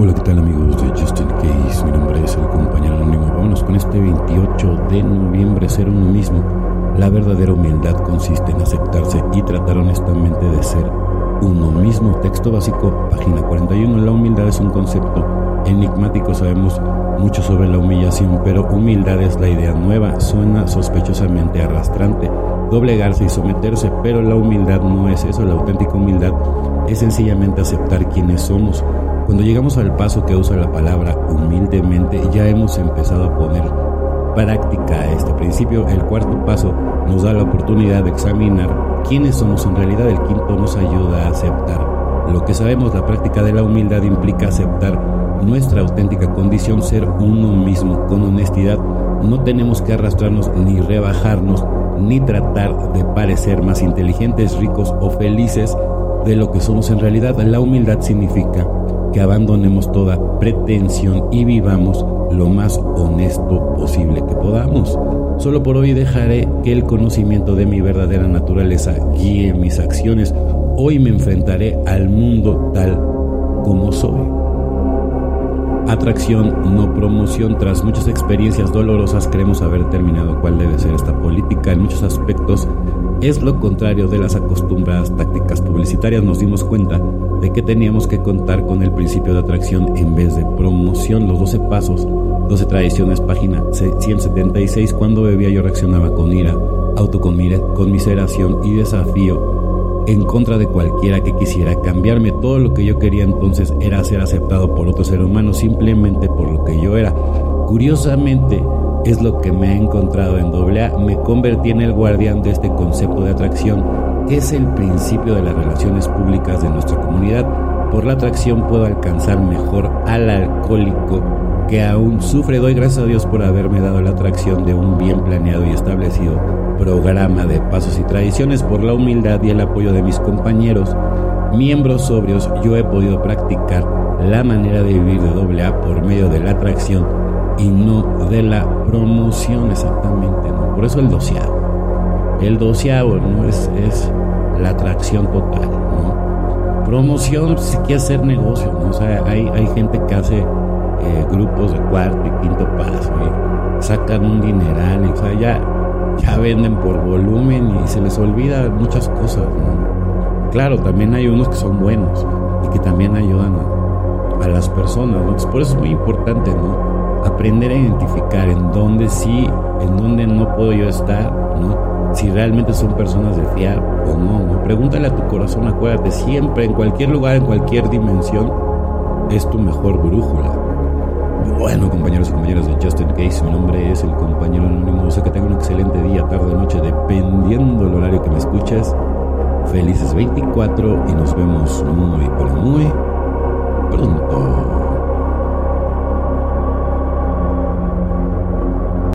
Hola, ¿qué tal amigos de Justin Case? Mi nombre es el compañero anónimo. Vámonos con este 28 de noviembre, ser uno mismo. La verdadera humildad consiste en aceptarse y tratar honestamente de ser uno mismo. Texto básico, página 41. La humildad es un concepto enigmático. Sabemos mucho sobre la humillación, pero humildad es la idea nueva. Suena sospechosamente arrastrante. Doblegarse y someterse, pero la humildad no es eso. La auténtica humildad es sencillamente aceptar quienes somos cuando llegamos al paso que usa la palabra humildemente, ya hemos empezado a poner práctica a este principio. El cuarto paso nos da la oportunidad de examinar quiénes somos en realidad. El quinto nos ayuda a aceptar lo que sabemos. La práctica de la humildad implica aceptar nuestra auténtica condición, ser uno mismo con honestidad. No tenemos que arrastrarnos ni rebajarnos, ni tratar de parecer más inteligentes, ricos o felices de lo que somos en realidad. La humildad significa que abandonemos toda pretensión y vivamos lo más honesto posible que podamos. Solo por hoy dejaré que el conocimiento de mi verdadera naturaleza guíe mis acciones. Hoy me enfrentaré al mundo tal como soy. Atracción, no promoción. Tras muchas experiencias dolorosas creemos haber terminado cuál debe ser esta política. En muchos aspectos es lo contrario de las acostumbradas tácticas publicitarias. Nos dimos cuenta de que teníamos que contar con el principio de atracción en vez de promoción. Los 12 pasos, 12 tradiciones, página 176. Cuando bebía yo reaccionaba con ira, autoconmiseración y desafío en contra de cualquiera que quisiera cambiarme. Todo lo que yo quería entonces era ser aceptado por otro ser humano simplemente por lo que yo era. Curiosamente, es lo que me he encontrado en AA. Me convertí en el guardián de este concepto de atracción, que es el principio de las relaciones públicas de nuestra comunidad. Por la atracción puedo alcanzar mejor al alcohólico que aún sufre. Doy gracias a Dios por haberme dado la atracción de un bien planeado y establecido programa de pasos y tradiciones. Por la humildad y el apoyo de mis compañeros, miembros sobrios, yo he podido practicar la manera de vivir de AA por medio de la atracción y no de la promoción exactamente, ¿no? Por eso el doceavo. El doceavo, ¿no? Es, es la atracción total, ¿no? Promoción, si quiere hacer negocio, ¿no? O sea, hay, hay gente que hace eh, grupos de cuarto y quinto paso, y sacan un dineral, o sea, ya, ya venden por volumen y se les olvida muchas cosas, ¿no? Claro, también hay unos que son buenos y que también ayudan a, a las personas, ¿no? Entonces, por eso es muy importante, ¿no? Aprender a identificar en dónde sí, en dónde no puedo yo estar, ¿no? Si realmente son personas de fiar o no, ¿no? Pregúntale a tu corazón, acuérdate, siempre, en cualquier lugar, en cualquier dimensión, es tu mejor brújula. Bueno, compañeros y compañeras de Justin Case, mi nombre es el compañero anónimo. Sé que tengo un excelente día, tarde, noche, dependiendo del horario que me escuches. Felices 24 y nos vemos muy, pero muy